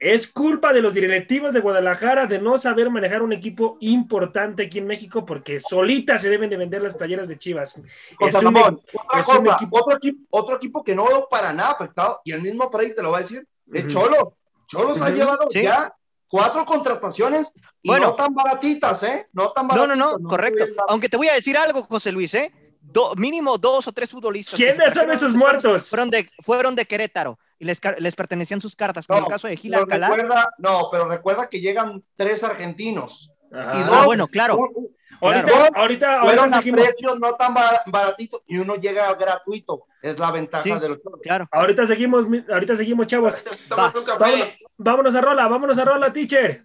Es culpa de los directivos de Guadalajara de no saber manejar un equipo importante aquí en México porque solitas se deben de vender las playeras de Chivas. Es un, Ramón, otra equipo... Otro, equipo, otro equipo que no veo para nada afectado, y el mismo Freddy te lo va a decir, es Cholos. Cholos ha llevado ya cuatro contrataciones y no tan baratitas, ¿eh? No tan baratitas. No, no, no, correcto. Aunque te voy a decir algo, José Luis, ¿eh? mínimo dos o tres futbolistas. ¿Quiénes son esos muertos? Fueron de, fueron de Querétaro y les, les pertenecían sus cartas, como el caso de Gil Alcalá. no, pero recuerda que llegan tres argentinos. Y ah, dos, bueno, claro. ahorita, ahorita, fueron a precios no tan baratitos y uno llega gratuito. Es la ventaja de los Claro. Ahorita seguimos, ahorita seguimos, chavos. vámonos a rola, vámonos a rola, teacher.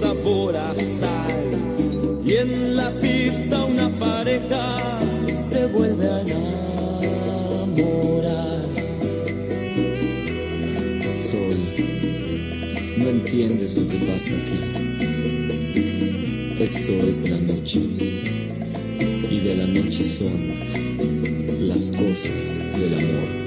Sabor a sal. Y en la pista una pareja se vuelve a enamorar. Sol, no entiendes lo que pasa aquí. Esto es la noche y de la noche son las cosas del amor.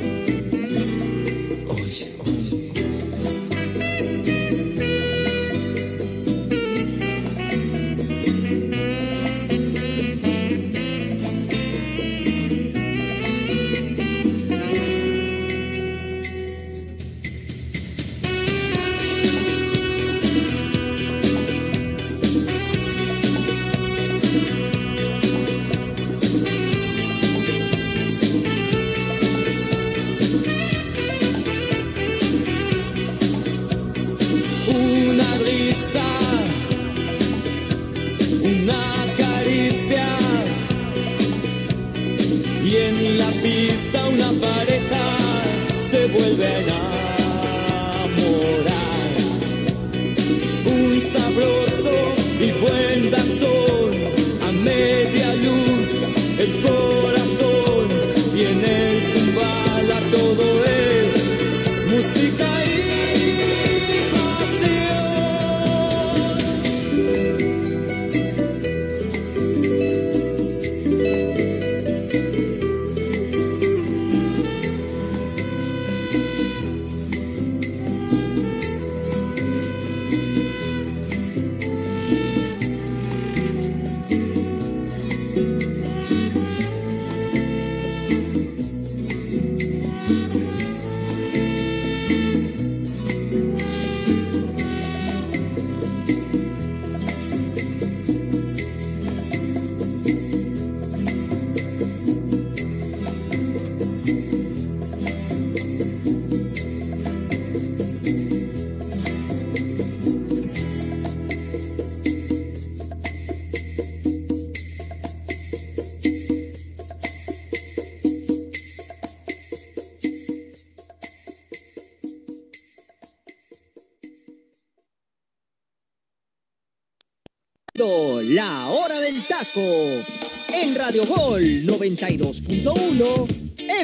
Radio Gol 92.1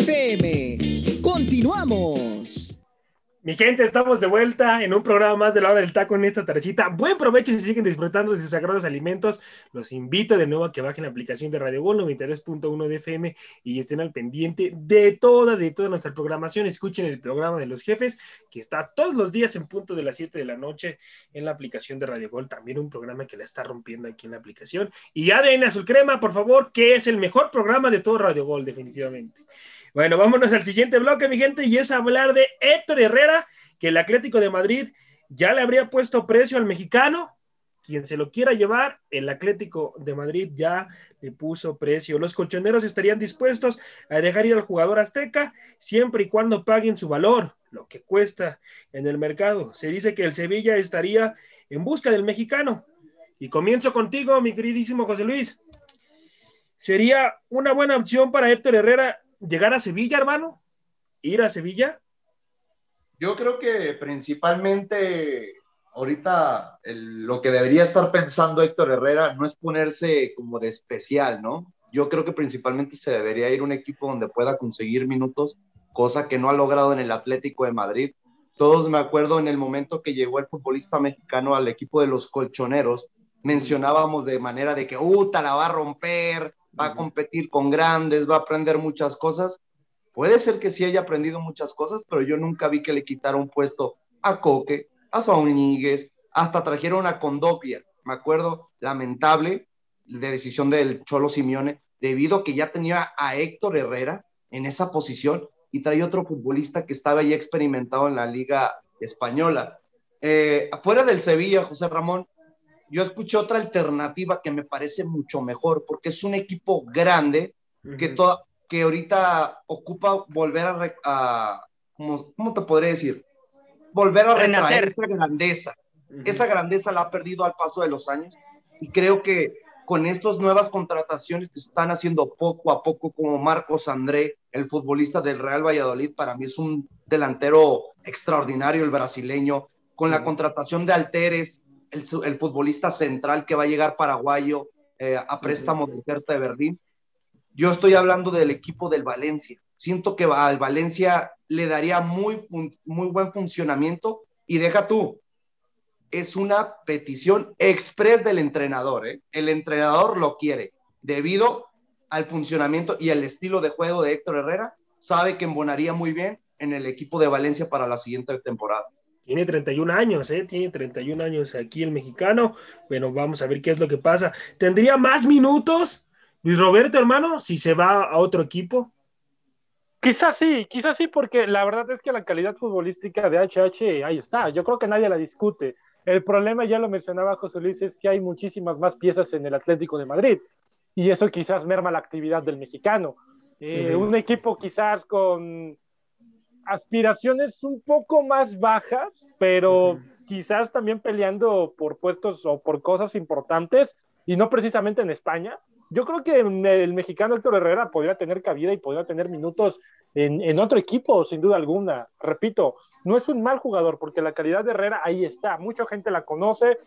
FM. Continuamos. Mi gente, estamos de vuelta en un programa más de la hora del taco en esta tardecita. Buen provecho si siguen disfrutando de sus sagrados alimentos. Los invito de nuevo a que bajen la aplicación de Radio Gol 93.1 de FM y estén al pendiente de toda, de toda nuestra programación. Escuchen el programa de los jefes, que está todos los días en punto de las 7 de la noche en la aplicación de Radio Gol. También un programa que la está rompiendo aquí en la aplicación. Y ADN Azul Crema, por favor, que es el mejor programa de todo Radio Gol, definitivamente. Bueno, vámonos al siguiente bloque, mi gente, y es hablar de Héctor Herrera, que el Atlético de Madrid ya le habría puesto precio al mexicano. Quien se lo quiera llevar, el Atlético de Madrid ya le puso precio. Los colchoneros estarían dispuestos a dejar ir al jugador azteca siempre y cuando paguen su valor, lo que cuesta en el mercado. Se dice que el Sevilla estaría en busca del mexicano. Y comienzo contigo, mi queridísimo José Luis. ¿Sería una buena opción para Héctor Herrera llegar a Sevilla, hermano? ¿Ir a Sevilla? Yo creo que principalmente ahorita lo que debería estar pensando Héctor Herrera no es ponerse como de especial, ¿no? Yo creo que principalmente se debería ir un equipo donde pueda conseguir minutos, cosa que no ha logrado en el Atlético de Madrid. Todos me acuerdo en el momento que llegó el futbolista mexicano al equipo de los colchoneros, mencionábamos de manera de que, ¡uh, la va a romper! Va a competir con grandes, va a aprender muchas cosas. Puede ser que sí haya aprendido muchas cosas, pero yo nunca vi que le quitara un puesto a Coque, a Saúl hasta trajeron a Condopia. Me acuerdo, lamentable, de decisión del Cholo Simeone, debido a que ya tenía a Héctor Herrera en esa posición y traía otro futbolista que estaba ya experimentado en la Liga Española. Eh, afuera del Sevilla, José Ramón, yo escuché otra alternativa que me parece mucho mejor, porque es un equipo grande que, que ahorita ocupa volver a, ¿cómo, te podría decir? Volver a renacer esa grandeza. Esa grandeza la ha perdido al paso de los años y creo que con estas nuevas contrataciones que están haciendo poco a poco, como Marcos André, el futbolista del Real Valladolid, para mí es un delantero extraordinario, el brasileño, con la contratación de Alteres, el, futbolista central que va a llegar paraguayo eh, a préstamo de Hertha de Berlín. Yo estoy hablando del equipo del Valencia. Siento que al Valencia le daría muy, muy buen funcionamiento y deja tú, es una petición express del entrenador. ¿eh? El entrenador lo quiere debido al funcionamiento y al estilo de juego de Héctor Herrera. Sabe que embonaría muy bien en el equipo de Valencia para la siguiente temporada. Tiene 31 años, ¿eh? Tiene 31 años aquí el mexicano. Bueno, vamos a ver qué es lo que pasa. ¿Tendría más minutos Luis Roberto, hermano, si se va a otro equipo? Quizás sí, quizás sí, porque la verdad es que la calidad futbolística de HH ahí está. Yo creo que nadie la discute. El problema, ya lo mencionaba José Luis, es que hay muchísimas más piezas en el Atlético de Madrid y eso quizás merma la actividad del mexicano. Eh, un equipo quizás con aspiraciones un poco más bajas, pero quizás también peleando por puestos o por cosas importantes y no precisamente en España. Yo creo que el mexicano Héctor Herrera podría tener cabida y podría tener minutos en, en, otro equipo, sin duda alguna. Repito, no es un mal jugador porque la calidad de Herrera ahí está. Mucha gente la conoce,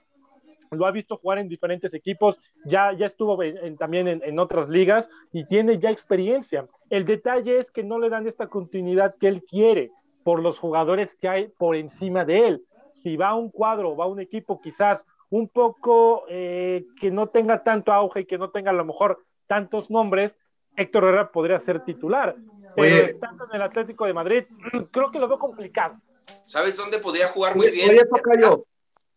lo ha visto jugar en diferentes equipos, ya, ya estuvo también en, en, otras ligas y tiene ya experiencia. El detalle es que no le dan esta continuidad que él quiere por los jugadores que hay por encima de él. Si va a un cuadro, va a un equipo quizás un poco eh, que no tenga tanto auge y que no tenga a lo mejor tantos nombres, Héctor Herrera podría ser titular. Pero estando en el Atlético de Madrid, creo que lo veo complicado. ¿Sabes dónde podría jugar muy bien? Oye, yo.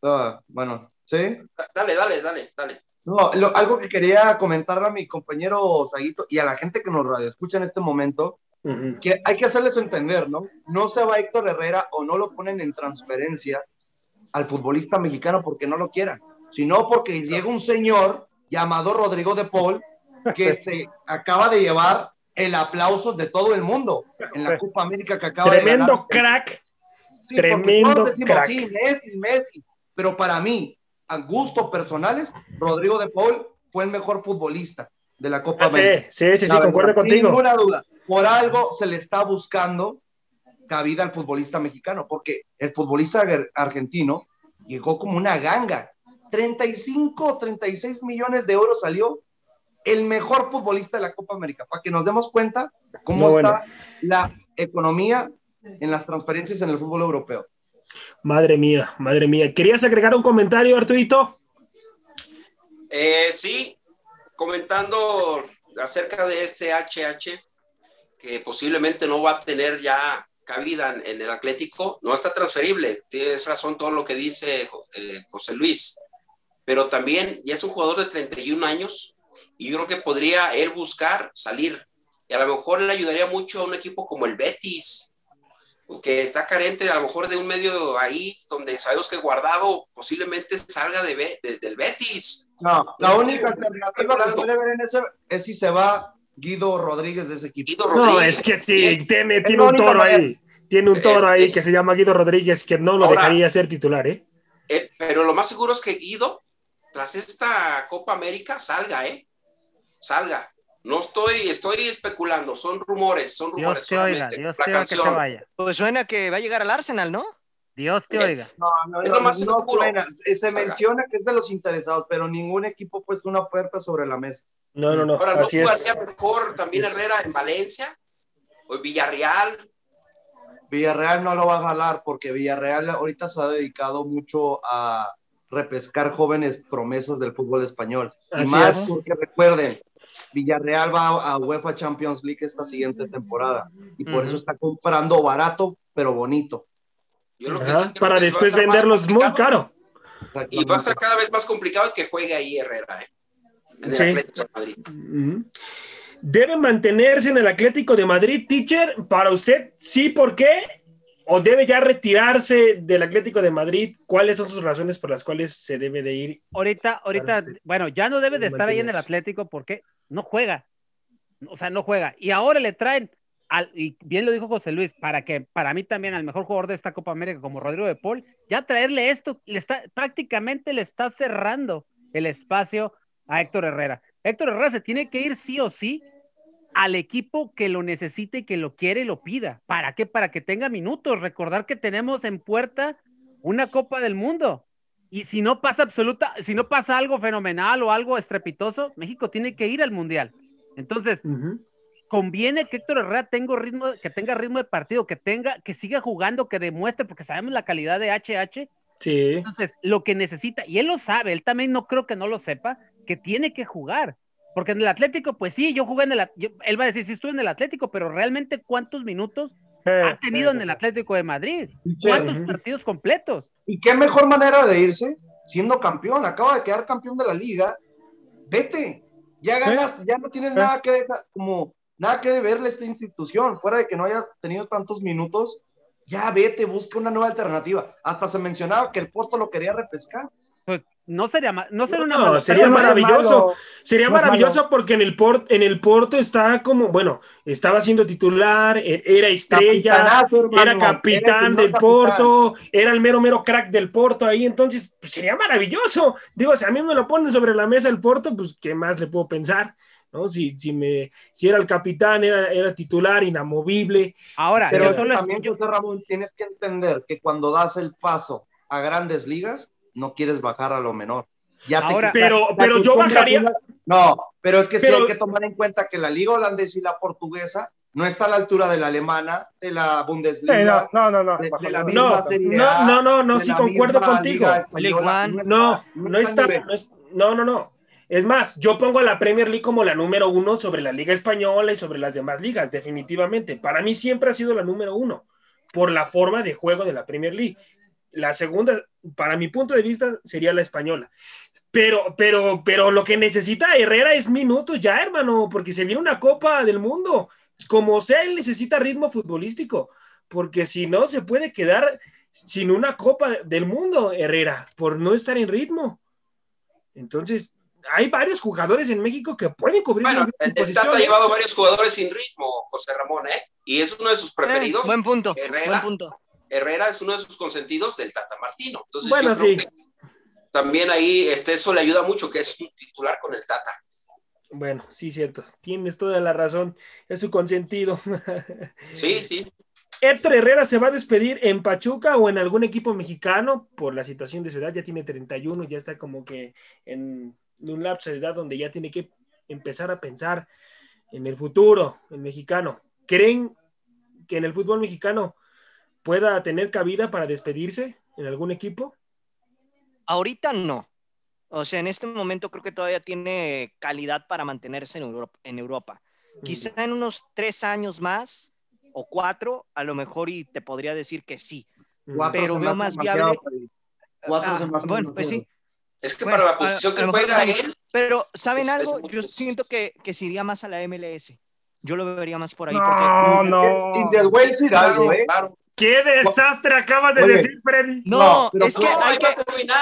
Ah, bueno, ¿sí? Dale, dale, dale, dale. No, algo que quería comentarle a mi compañero Saguito y a la gente que nos radio escucha en este momento, que hay que hacerles entender, ¿no? No se va Héctor Herrera o no lo ponen en transferencia al futbolista mexicano porque no lo quieran, sino porque llega un señor llamado Rodrigo de Paul que se acaba de llevar el aplauso de todo el mundo en la Copa América que acaba de ganar. Tremendo crack. Tremendo crack. Sí, Messi, Messi. Pero para mí, a gustos personales, Rodrigo de Paul fue el mejor futbolista de la Copa ah, América. Sí, sí, sí, concuerdo contigo. Sin ninguna duda. Por algo se le está buscando cabida al futbolista mexicano, porque el futbolista argentino llegó como una ganga. 35, 36 millones de euros salió el mejor futbolista de la Copa América, para que nos demos cuenta cómo está la economía en las transferencias en el fútbol europeo. Madre mía, madre mía. ¿Querías agregar un comentario, Arturito? Eh, sí, comentando acerca de este HH, que posiblemente no va a tener ya cabida en, el Atlético, no está transferible. Tienes razón todo lo que dice eh, José Luis, pero también ya es un jugador de 31 años y yo creo que podría él buscar salir. Y a lo mejor le ayudaría mucho a un equipo como el Betis, que está carente a lo mejor de un medio ahí donde sabemos que guardado posiblemente salga de, del Betis. No, la única alternativa que puede ver en ese es si se va Guido Rodríguez de ese equipo. no, es que sí, tiene, tiene un toro ahí. Tiene un toro ahí que se llama Guido Rodríguez que no lo dejaría ser titular, ¿eh? ¿eh? Pero lo más seguro es que Guido, tras esta Copa América, salga, ¿eh? Salga. No estoy, estoy especulando, son rumores, son rumores. Dios te oiga, Dios te oiga que te vaya. Pues suena que va a llegar al Arsenal, ¿no? Dios te oiga. No, no, es lo más no, suena. Se menciona que es de los interesados, pero ningún equipo ha puesto una oferta sobre la mesa. No, no, no. Ahora, ¿no jugaría mejor también Herrera en Valencia? ¿O en Villarreal? Villarreal no lo va a jalar porque Villarreal ahorita se ha dedicado mucho a repescar jóvenes promesas del fútbol español. y más porque recuerden, Villarreal va a UEFA Champions League esta siguiente temporada y por eso está comprando barato pero bonito. para después venderlos muy caro. Y va a ser cada vez más complicado que juegue ahí Herrera. ¿eh? en el Atlético de Madrid. ¿Debe mantenerse en el Atlético de Madrid, teacher? Para usted, sí, ¿por qué? ¿O debe ya retirarse del Atlético de Madrid? ¿Cuáles son sus razones por las cuales se debe de ir? Ahorita, ahorita, bueno, ya no debe de estar ahí en el Atlético porque no juega. O sea, no juega. Y ahora le traen, al, y bien lo dijo José Luis, para que para mí también al mejor jugador de esta Copa América como Rodrigo de Paul, ya traerle esto, le está, prácticamente le está cerrando el espacio a Héctor Herrera. Héctor Herrera se tiene que ir sí o sí al equipo que lo necesite, que lo quiere y lo pida. ¿Para qué? Para que tenga minutos. Recordar que tenemos en puerta una Copa del Mundo. Y si no pasa absoluta, si no pasa algo fenomenal o algo estrepitoso, México tiene que ir al Mundial. Entonces, conviene que Héctor Herrera tenga ritmo, que tenga ritmo de partido, que tenga, que siga jugando, que demuestre, porque sabemos la calidad de HH. Sí. Entonces, lo que necesita, y él lo sabe, él también no creo que no lo sepa, que tiene que jugar. Porque en el Atlético, pues sí, yo jugué en el él va a decir, sí estuve en el Atlético, pero realmente cuántos minutos ha tenido en el Atlético de Madrid? ¿Cuántos partidos completos? ¿Y qué mejor manera de irse? Siendo campeón, acaba de quedar campeón de la liga. Vete, ya ganas, ya no tienes nada que dejar, como nada que deberle a esta institución, fuera de que no haya tenido tantos minutos, ya vete, busca una nueva alternativa. Hasta se mencionaba que el Porto lo quería repescar. No sería, no sería una no, sería maravilloso. sería maravilloso porque en el, port, en el Porto está como, bueno, estaba siendo titular, e-, era estrella, era capitán del Porto, era el mero, mero crack del Porto ahí, entonces pues, sería maravilloso. Digo, si a mí me lo ponen sobre la mesa el Porto, pues, ¿qué más le puedo pensar? ¿no? Si, si, me, si era el capitán, era, era titular, inamovible. Ahora, pero también, José Ramón, tienes que entender que cuando das el paso a grandes ligas, no quieres bajar a lo menor. Ya pero, pero yo bajaría. No, pero es que sí hay que tomar en cuenta que la liga holandesa y la portuguesa no está a la altura de la alemana, de la Bundesliga. no, no, no. De, la misma no, no, no, no, sí concuerdo contigo. No, no está. No, no, no. Es más, yo pongo a la Premier League como la número uno sobre la Liga Española y sobre las demás ligas, definitivamente. Para mí siempre ha sido la número uno por la forma de juego de la Premier League. La segunda, para mi punto de vista, sería la española. Pero, pero, pero lo que necesita Herrera es minutos ya, hermano, porque se viene una Copa del Mundo. Como sea, él necesita ritmo futbolístico, porque si no, se puede quedar sin una Copa del Mundo, Herrera, por no estar en ritmo. Entonces, hay varios jugadores en México que pueden cubrir. Bueno, el, Tata ha llevado varios jugadores sin ritmo, José Ramón, ¿eh? Y es uno de sus preferidos. buen punto. buen punto. Herrera es uno de sus consentidos del Tata Martino. Entonces, bueno, sí. también ahí este, eso le ayuda mucho, que es un titular con el Tata. Bueno, sí, cierto. Tienes toda la razón. Es su consentido. Sí, sí. Héctor Herrera se va a despedir en Pachuca o en algún equipo mexicano por la situación de su edad. Ya tiene 31, ya está como que en un lapso de edad donde ya tiene que empezar a pensar en el futuro, en mexicano. ¿Creen que en el fútbol mexicano pueda tener cabida para despedirse en algún equipo? Ahorita no. O sea, en este momento creo que todavía tiene calidad para mantenerse en Europa. En Europa. Quizá en unos tres años más o cuatro, a lo mejor y te podría decir que sí. pero veo más viable. Cuatro ah, más bueno, pues sí. Es que para la posición que juega él. Pero, ¿saben algo? Yo siento que, que se iría más a la MLS. Yo lo vería más por ahí. No, porque... no. ¿eh? ¿Qué desastre acabas de decir, Freddy? No, es que hay que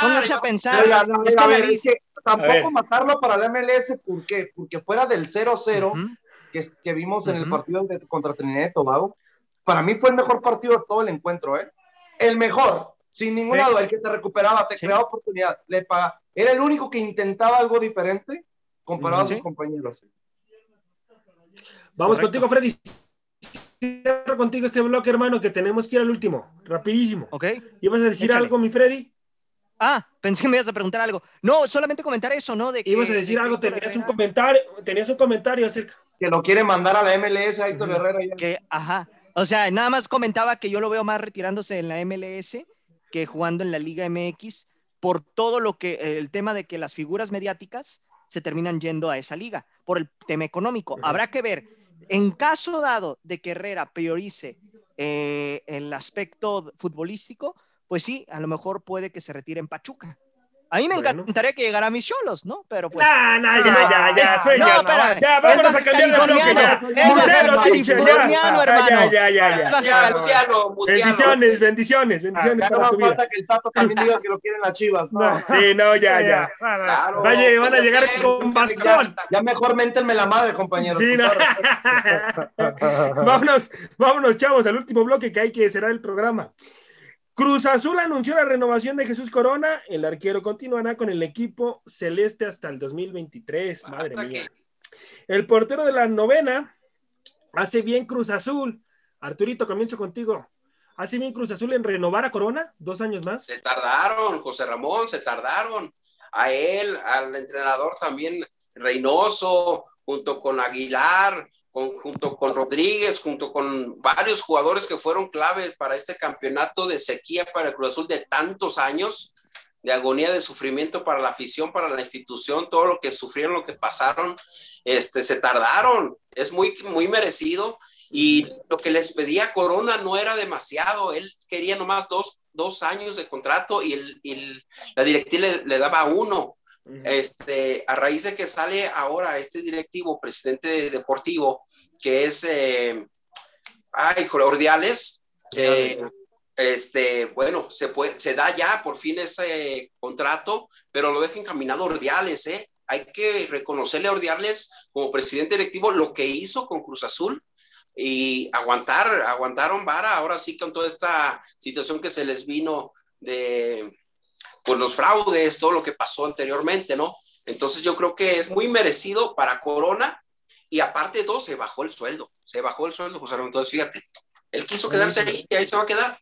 pónganse a pensar. es que dice, tampoco matarlo para la MLS, ¿por qué? Porque fuera del 0-0 que, que, vimos en el partido de, contra Trinidad y Tobago, para mí fue el mejor partido de todo el encuentro, ¿eh? El mejor, sin ningún lado, el que te recuperaba, te creaba oportunidad, le pagaba. Era el único que intentaba algo diferente comparado a sus compañeros. Vamos contigo, Freddy. Cierro contigo este bloque, hermano, que tenemos que ir al último. Rapidísimo. Ok. ¿Ibas a decir algo, mi Freddy? Ah, pensé que me ibas a preguntar algo. No, solamente comentar eso, ¿no? De Ibas a decir algo, tenías un comentario, tenías un comentario acerca. Que lo quiere mandar a la MLS a Héctor Herrera. Que, ajá. O sea, nada más comentaba que yo lo veo más retirándose en la MLS que jugando en la Liga MX por todo lo que, el tema de que las figuras mediáticas se terminan yendo a esa liga, por el tema económico. Habrá que ver, en caso dado de que Herrera priorice eh, el aspecto futbolístico, pues sí, a lo mejor puede que se retire en Pachuca. A mí me encantaría que llegara a mis cholos, ¿no? Pero pues. No, no, ya, ya, ya, sueño. No, espera. Ya, vámonos a cambiar de bloque. Ya. Californiano, hermano. Ya, ya, ya. ya. Bendiciones, bendiciones, bendiciones ah, para tu vida. falta que el Tato también diga que lo quieren las chivas. No. Sí, no, ya, ya. Claro. Vaya, van a llegar con bastón. Ya mejor méntenme la madre, compañero. Sí, no. vámonos, vámonos, chavos, al último bloque que hay que cerrar el programa. Cruz Azul anunció la renovación de Jesús Corona. El arquero continuará con el equipo celeste hasta el 2023. Madre mía. El portero de la novena hace bien Cruz Azul. Arturito, comienzo contigo. ¿Hace bien Cruz Azul en renovar a Corona? ¿Dos años más? Se tardaron, José Ramón, se tardaron. A él, al entrenador también, Reynoso, junto con Aguilar, junto con Rodríguez, junto con varios jugadores que fueron claves para este campeonato de sequía para el Cruz Azul de tantos años, de agonía, de sufrimiento para la afición, para la institución, todo lo que sufrieron, lo que pasaron, este, se tardaron. Es muy, muy merecido y lo que les pedía Corona no era demasiado, él quería nomás dos, dos años de contrato y, el, la directiva le, daba uno. Este, a raíz de que sale ahora este directivo, presidente deportivo, que es, eh, ay, Ordiales, eh, este, bueno, se, puede, se da ya por fin ese contrato, pero lo deja encaminado Ordiales, ¿eh? Hay que reconocerle a Ordiales como presidente directivo lo que hizo con Cruz Azul, y aguantar, aguantaron vara, ahora sí con toda esta situación que se les vino de pues los fraudes, todo lo que pasó anteriormente, ¿no? Entonces yo creo que es muy merecido para Corona y aparte de todo se bajó el sueldo, se bajó el sueldo, José Entonces fíjate, él quiso quedarse ahí y ahí se va a quedar.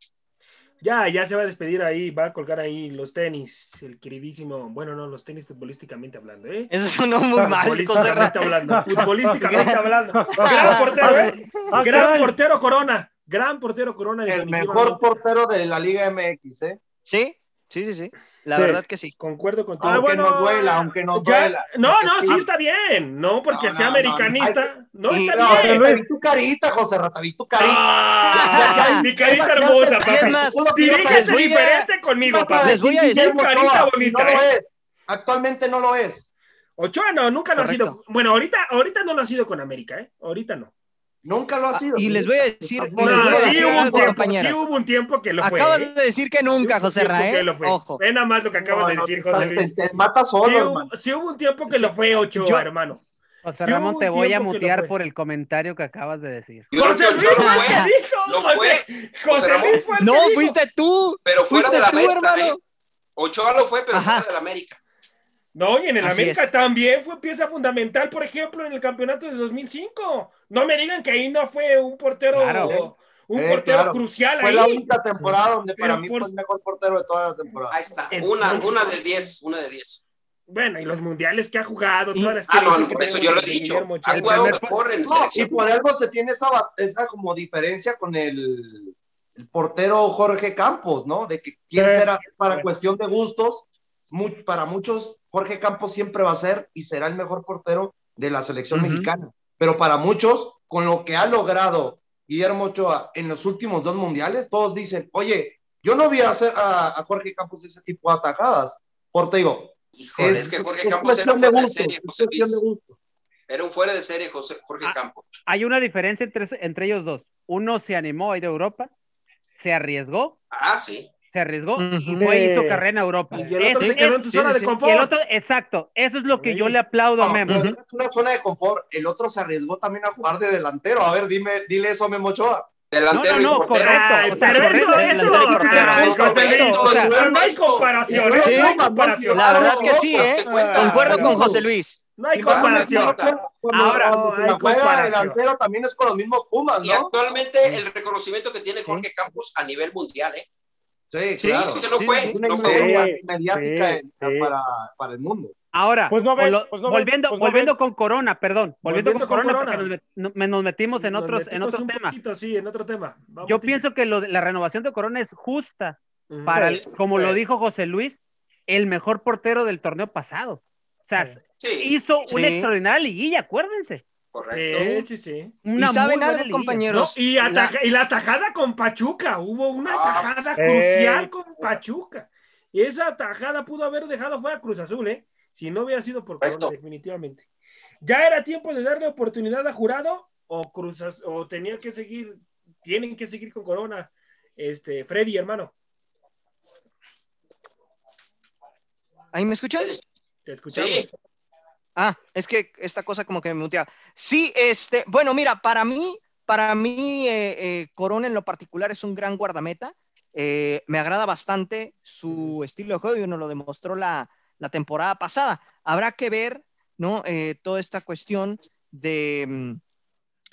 Ya, ya se va a despedir ahí, va a colgar ahí los tenis, el queridísimo, bueno, no, los tenis futbolísticamente hablando, ¿eh? Eso sonó muy mal. Futbolísticamente hablando, futbolísticamente hablando. Gran portero, ¿eh? Gran portero Corona, gran portero Corona. El mejor portero de la Liga MX, ¿eh? Sí, sí, sí, sí. La verdad que sí. Concuerdo contigo. Aunque no duela, aunque no duela. No, no, sí está bien. No porque sea americanista. No, está bien. Vi tu carita, José Rata, vi tu carita. Ah, mi carita hermosa, papá. Dirígete diferente conmigo, papá. Les voy a decir carita bonita. No lo es. Actualmente no lo es. Ochoa no, nunca lo ha sido. Bueno, ahorita, ahorita no lo ha sido con América, ¿eh? Ahorita no. Nunca lo ha sido. Y les voy a decir. sí, hubo un tiempo, sí hubo un tiempo que lo fue. Acabas de decir que nunca, José Rafael. Ojo. Ve nada más lo que acabas de decir, José Luis. Te, mata solo, sí, hubo, un tiempo que lo fue Ochoa, hermano. José Ramón, te voy a mutear por el comentario que acabas de decir. José Luis lo fue. Lo fue. José Ramón. No, fuiste tú. Pero fuera de la América. Ochoa lo fue, pero fuera de la América. No, y en el América también fue pieza fundamental, por ejemplo, en el campeonato de 2005. No me digan que ahí no fue un portero, un eh, portero crucial. Fue la única temporada donde para mí fue el mejor portero de toda la temporada. Ahí está, una, una de 10, una de 10. Bueno, y los mundiales que ha jugado, todas las Ah, no, por eso yo lo he dicho. Ha jugado mejor en Y por algo se tiene esa, esa como diferencia con el, el, portero Jorge Campos, ¿no? De que quién será para cuestión de gustos, para muchos Jorge Campos siempre va a ser y será el mejor portero de la selección mexicana. Pero para muchos, con lo que ha logrado Guillermo Ochoa en los últimos dos mundiales, todos dicen, oye, yo no vi a, hacer a, Jorge Campos ese tipo de atajadas. Por digo, es, que Jorge Campos era un fuera de, serie, José Era un fuera de serie, Jorge ah, Campos. Hay una diferencia entre, entre ellos dos. Uno se animó a ir a Europa, se arriesgó. Ah, sí se arriesgó y fue hizo carrera en Europa. Y el otro se quedó en tu zona de confort. exacto, eso es lo que yo le aplaudo a Memo. es una zona de confort, el otro se arriesgó también a jugar de delantero. A ver, dime, dile eso a Memo Ochoa. Delantero no, no, no, correcto. Ay, pero eso, eso, no hay comparación. Sí, no hay comparación. La verdad que sí, ¿eh? Concuerdo con José Luis. No hay comparación. Ahora, comparación. delantero también es con los mismos Pumas, ¿no? Y actualmente el reconocimiento que tiene Jorge Campos a nivel mundial, ¿eh? Sí, claro. Sí, que no fue, no fue mediática para, para, el mundo. Ahora, pues no pues volviendo, pues volviendo con Corona, perdón, volviendo, con, Corona, porque nos, metimos en otros, en otro tema. sí, en otro tema. Yo pienso que lo, la renovación de Corona es justa para, como lo dijo José Luis, el mejor portero del torneo pasado. O sea, hizo una extraordinaria liguilla, acuérdense. Correcto. Sí, sí, ¿Y saben algo, compañeros? y, la... tajada con Pachuca, hubo una ah, tajada crucial con Pachuca. Y esa tajada pudo haber dejado fuera Cruz Azul, ¿eh? Si no hubiera sido por Corona, definitivamente. ¿Ya era tiempo de darle oportunidad a Jurado? ¿O Cruz o tenía que seguir, tienen que seguir con Corona? Este, Freddy, hermano. ¿Ahí me escuchas? Te escuchamos. Ah, es que esta cosa como que me mutea. Sí, este, bueno, mira, para mí, para mí, eh, eh, Corona en lo particular es un gran guardameta. Eh, me agrada bastante su estilo de juego y uno lo demostró la, temporada pasada. Habrá que ver, ¿no? toda esta cuestión de, mm,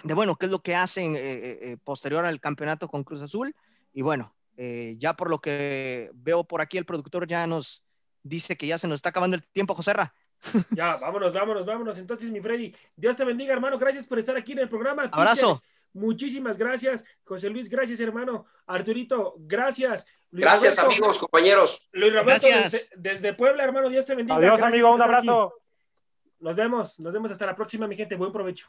de, bueno, qué es lo que hacen posterior al campeonato con Cruz Azul. y bueno, ya por lo que veo por aquí, el productor ya nos dice que ya se nos está acabando el tiempo, Joserra. Ya, vámonos, vámonos, vámonos. Entonces, mi Freddy, Dios te bendiga, hermano. Gracias por estar aquí en el programa. Abrazo. muchísimas gracias. José Luis, gracias, hermano. Arturito, gracias. gracias, amigos, compañeros. Luis Roberto, desde, Puebla, hermano. Dios te bendiga. Adiós, amigo. Un abrazo. Nos vemos, nos vemos hasta la próxima, mi gente. Buen provecho.